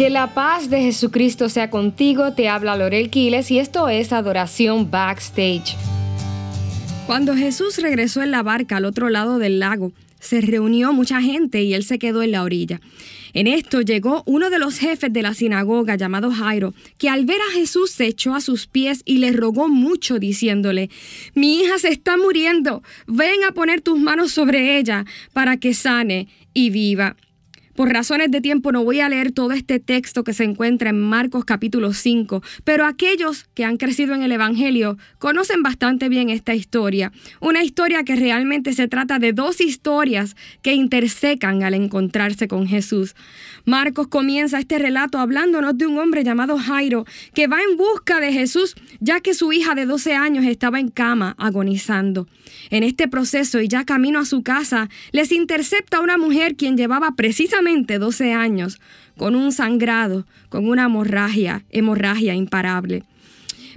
Que la paz de Jesucristo sea contigo, te habla Lorel Quiles y esto es Adoración Backstage. Cuando Jesús regresó en la barca al otro lado del lago, se reunió mucha gente y él se quedó en la orilla. En esto llegó uno de los jefes de la sinagoga llamado Jairo, que al ver a Jesús se echó a sus pies y le rogó mucho diciéndole, mi hija se está muriendo, ven a poner tus manos sobre ella para que sane y viva. Por razones de tiempo no voy a leer todo este texto que se encuentra en Marcos capítulo 5, pero aquellos que han crecido en el Evangelio conocen bastante bien esta historia. Una historia que realmente se trata de dos historias que intersecan al encontrarse con Jesús. Marcos comienza este relato hablándonos de un hombre llamado Jairo que va en busca de Jesús ya que su hija de 12 años estaba en cama agonizando. En este proceso y ya camino a su casa, les intercepta una mujer quien llevaba precisamente 12 años con un sangrado, con una hemorragia, hemorragia imparable.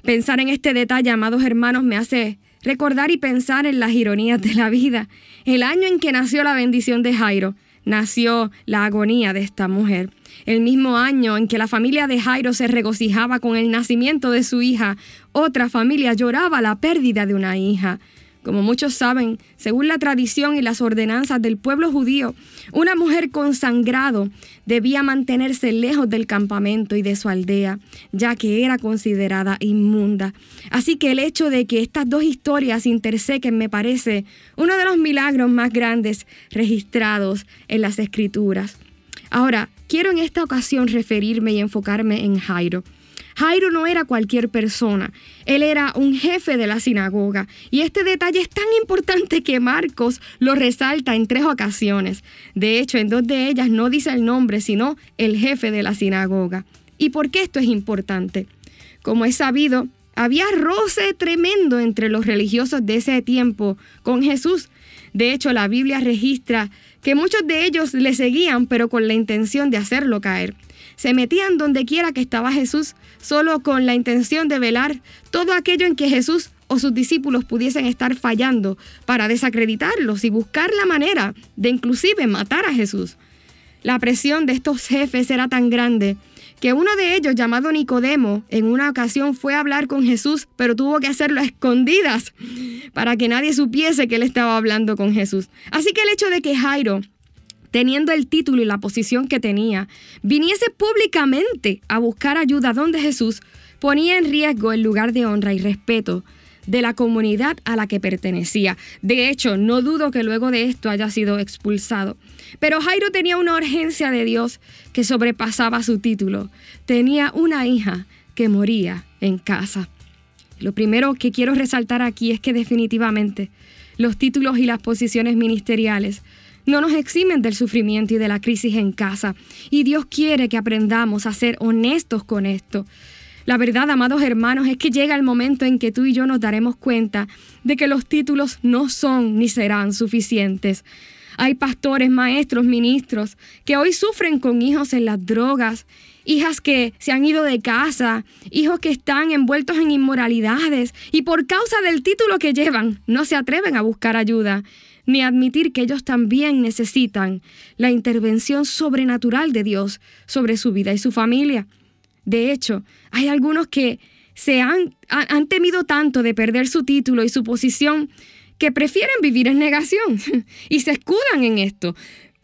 Pensar en este detalle, amados hermanos, me hace recordar y pensar en las ironías de la vida. El año en que nació la bendición de Jairo, nació la agonía de esta mujer. El mismo año en que la familia de Jairo se regocijaba con el nacimiento de su hija, otra familia lloraba la pérdida de una hija. Como muchos saben, según la tradición y las ordenanzas del pueblo judío, una mujer consangrado debía mantenerse lejos del campamento y de su aldea, ya que era considerada inmunda. Así que el hecho de que estas dos historias intersequen me parece uno de los milagros más grandes registrados en las escrituras. Ahora, quiero en esta ocasión referirme y enfocarme en Jairo. Jairo no era cualquier persona, él era un jefe de la sinagoga. Y este detalle es tan importante que Marcos lo resalta en tres ocasiones. De hecho, en dos de ellas no dice el nombre, sino el jefe de la sinagoga. ¿Y por qué esto es importante? Como es sabido, había roce tremendo entre los religiosos de ese tiempo con Jesús. De hecho, la Biblia registra que muchos de ellos le seguían, pero con la intención de hacerlo caer. Se metían donde quiera que estaba Jesús, solo con la intención de velar todo aquello en que Jesús o sus discípulos pudiesen estar fallando para desacreditarlos y buscar la manera de inclusive matar a Jesús. La presión de estos jefes era tan grande que uno de ellos, llamado Nicodemo, en una ocasión fue a hablar con Jesús, pero tuvo que hacerlo a escondidas para que nadie supiese que él estaba hablando con Jesús. Así que el hecho de que Jairo teniendo el título y la posición que tenía, viniese públicamente a buscar ayuda donde Jesús ponía en riesgo el lugar de honra y respeto de la comunidad a la que pertenecía. De hecho, no dudo que luego de esto haya sido expulsado. Pero Jairo tenía una urgencia de Dios que sobrepasaba su título. Tenía una hija que moría en casa. Lo primero que quiero resaltar aquí es que definitivamente los títulos y las posiciones ministeriales no nos eximen del sufrimiento y de la crisis en casa. Y Dios quiere que aprendamos a ser honestos con esto. La verdad, amados hermanos, es que llega el momento en que tú y yo nos daremos cuenta de que los títulos no son ni serán suficientes. Hay pastores, maestros, ministros que hoy sufren con hijos en las drogas, hijas que se han ido de casa, hijos que están envueltos en inmoralidades y por causa del título que llevan no se atreven a buscar ayuda ni admitir que ellos también necesitan la intervención sobrenatural de Dios sobre su vida y su familia. De hecho, hay algunos que se han, han temido tanto de perder su título y su posición que prefieren vivir en negación y se escudan en esto.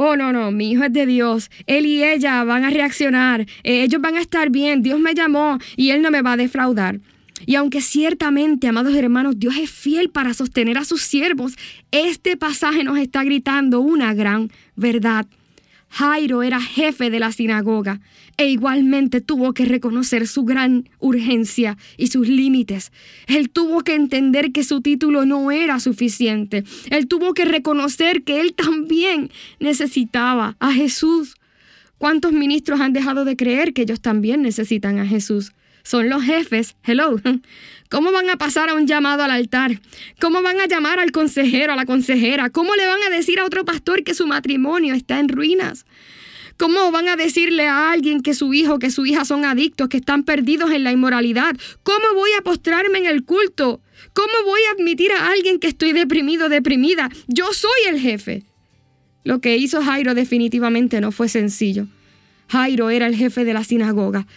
Oh, no, no, mi hijo es de Dios. Él y ella van a reaccionar. Eh, ellos van a estar bien. Dios me llamó y Él no me va a defraudar. Y aunque ciertamente, amados hermanos, Dios es fiel para sostener a sus siervos, este pasaje nos está gritando una gran verdad. Jairo era jefe de la sinagoga e igualmente tuvo que reconocer su gran urgencia y sus límites. Él tuvo que entender que su título no era suficiente. Él tuvo que reconocer que él también necesitaba a Jesús. ¿Cuántos ministros han dejado de creer que ellos también necesitan a Jesús? Son los jefes, hello. ¿Cómo van a pasar a un llamado al altar? ¿Cómo van a llamar al consejero, a la consejera? ¿Cómo le van a decir a otro pastor que su matrimonio está en ruinas? ¿Cómo van a decirle a alguien que su hijo, que su hija son adictos, que están perdidos en la inmoralidad? ¿Cómo voy a postrarme en el culto? ¿Cómo voy a admitir a alguien que estoy deprimido, deprimida? Yo soy el jefe. Lo que hizo Jairo definitivamente no fue sencillo. Jairo era el jefe de la sinagoga,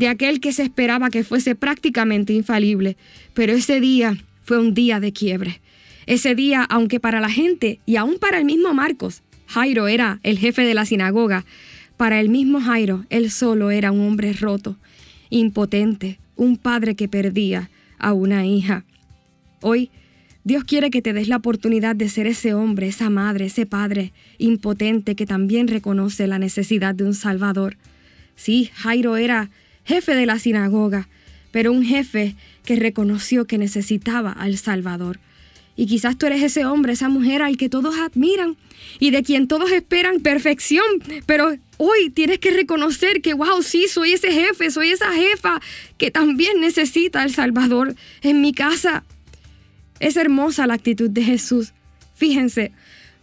de aquel que se esperaba que fuese prácticamente infalible, pero ese día fue un día de quiebre. Ese día, aunque para la gente y aún para el mismo Marcos, Jairo era el jefe de la sinagoga, para el mismo Jairo, él solo era un hombre roto, impotente, un padre que perdía a una hija. Hoy, Dios quiere que te des la oportunidad de ser ese hombre, esa madre, ese padre impotente que también reconoce la necesidad de un Salvador. Sí, Jairo era jefe de la sinagoga, pero un jefe que reconoció que necesitaba al Salvador. Y quizás tú eres ese hombre, esa mujer al que todos admiran y de quien todos esperan perfección, pero hoy tienes que reconocer que, wow, sí, soy ese jefe, soy esa jefa que también necesita al Salvador en mi casa. Es hermosa la actitud de Jesús. Fíjense,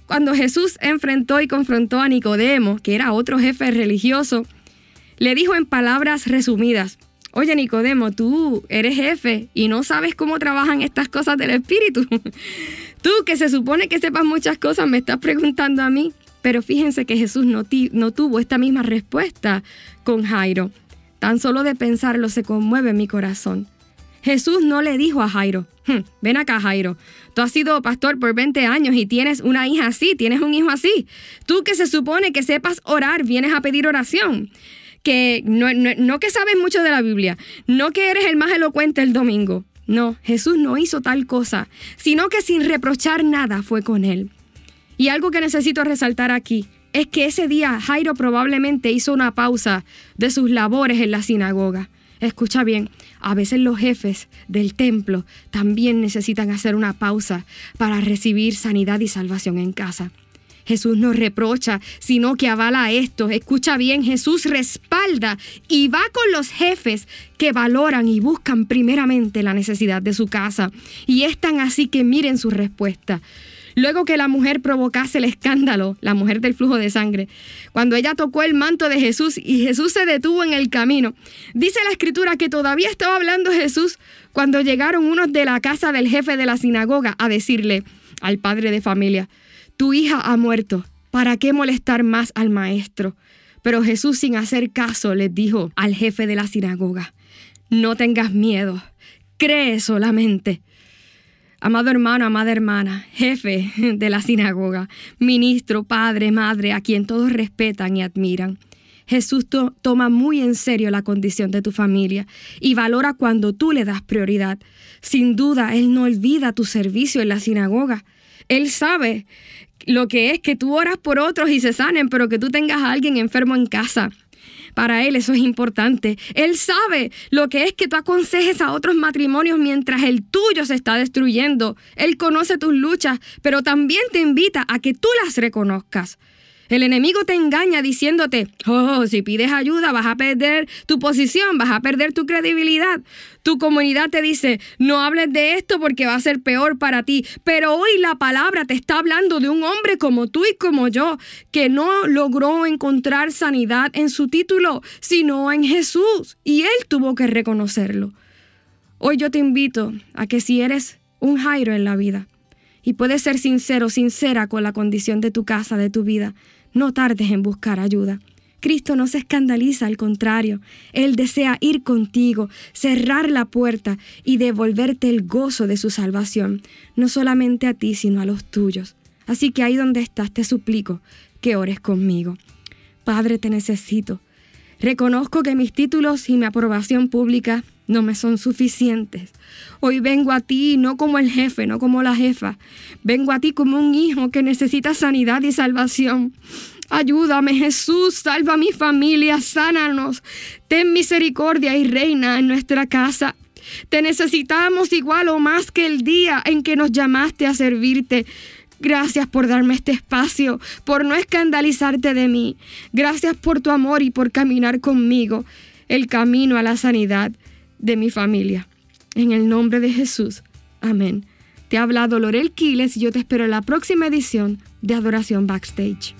cuando Jesús enfrentó y confrontó a Nicodemo, que era otro jefe religioso, le dijo en palabras resumidas, Oye Nicodemo, tú eres jefe y no sabes cómo trabajan estas cosas del Espíritu. tú que se supone que sepas muchas cosas, me estás preguntando a mí. Pero fíjense que Jesús no, tuvo esta misma respuesta con Jairo. Tan solo de pensarlo se conmueve mi corazón. Jesús no le dijo a Jairo, hm, ven acá Jairo, tú has sido pastor por 20 años y tienes una hija así, tienes un hijo así. Tú que se supone que sepas orar, vienes a pedir oración que no, que sabes mucho de la Biblia, no que eres el más elocuente el domingo. No, Jesús no hizo tal cosa, sino que sin reprochar nada fue con él. Y algo que necesito resaltar aquí es que ese día Jairo probablemente hizo una pausa de sus labores en la sinagoga. Escucha bien, a veces los jefes del templo también necesitan hacer una pausa para recibir sanidad y salvación en casa. Jesús no reprocha, sino que avala esto. Escucha bien, Jesús respalda y va con los jefes que valoran y buscan primeramente la necesidad de su casa. Y es tan así que miren su respuesta. Luego que la mujer provocase el escándalo, la mujer del flujo de sangre, cuando ella tocó el manto de Jesús y Jesús se detuvo en el camino, dice la escritura que todavía estaba hablando Jesús cuando llegaron unos de la casa del jefe de la sinagoga a decirle al padre de familia, tu hija ha muerto, ¿para qué molestar más al maestro? Pero Jesús sin hacer caso les dijo al jefe de la sinagoga, no tengas miedo, cree solamente. Amado hermano, amada hermana, jefe de la sinagoga, ministro, padre, madre, a quien todos respetan y admiran. Jesús toma muy en serio la condición de tu familia y valora cuando tú le das prioridad. Sin duda, Él no olvida tu servicio en la sinagoga. Él sabe lo que es que tú oras por otros y se sanen, pero que tú tengas a alguien enfermo en casa. Para Él eso es importante. Él sabe lo que es que tú aconsejes a otros matrimonios mientras el tuyo se está destruyendo. Él conoce tus luchas, pero también te invita a que tú las reconozcas. El enemigo te engaña diciéndote, oh, si pides ayuda vas a perder tu posición, vas a perder tu credibilidad. Tu comunidad te dice, no hables de esto porque va a ser peor para ti. Pero hoy la palabra te está hablando de un hombre como tú y como yo, que no logró encontrar sanidad en su título, sino en Jesús. Y él tuvo que reconocerlo. Hoy yo te invito a que si eres un Jairo en la vida, y puedes ser sincero, sincera con la condición de tu casa, de tu vida, no tardes en buscar ayuda. Cristo no se escandaliza, al contrario, Él desea ir contigo, cerrar la puerta y devolverte el gozo de su salvación, no solamente a ti, sino a los tuyos. Así que ahí donde estás, te suplico que ores conmigo. Padre, te necesito. Reconozco que mis títulos y mi aprobación pública no me son suficientes. Hoy vengo a ti no como el jefe, no como la jefa. Vengo a ti como un hijo que necesita sanidad y salvación. Ayúdame Jesús, salva a mi familia, sánanos. Ten misericordia y reina en nuestra casa. Te necesitamos igual o más que el día en que nos llamaste a servirte. Gracias por darme este espacio, por no escandalizarte de mí. Gracias por tu amor y por caminar conmigo el camino a la sanidad de mi familia. En el nombre de Jesús. Amén. Te ha hablado Quiles y yo te espero en la próxima edición de Adoración Backstage.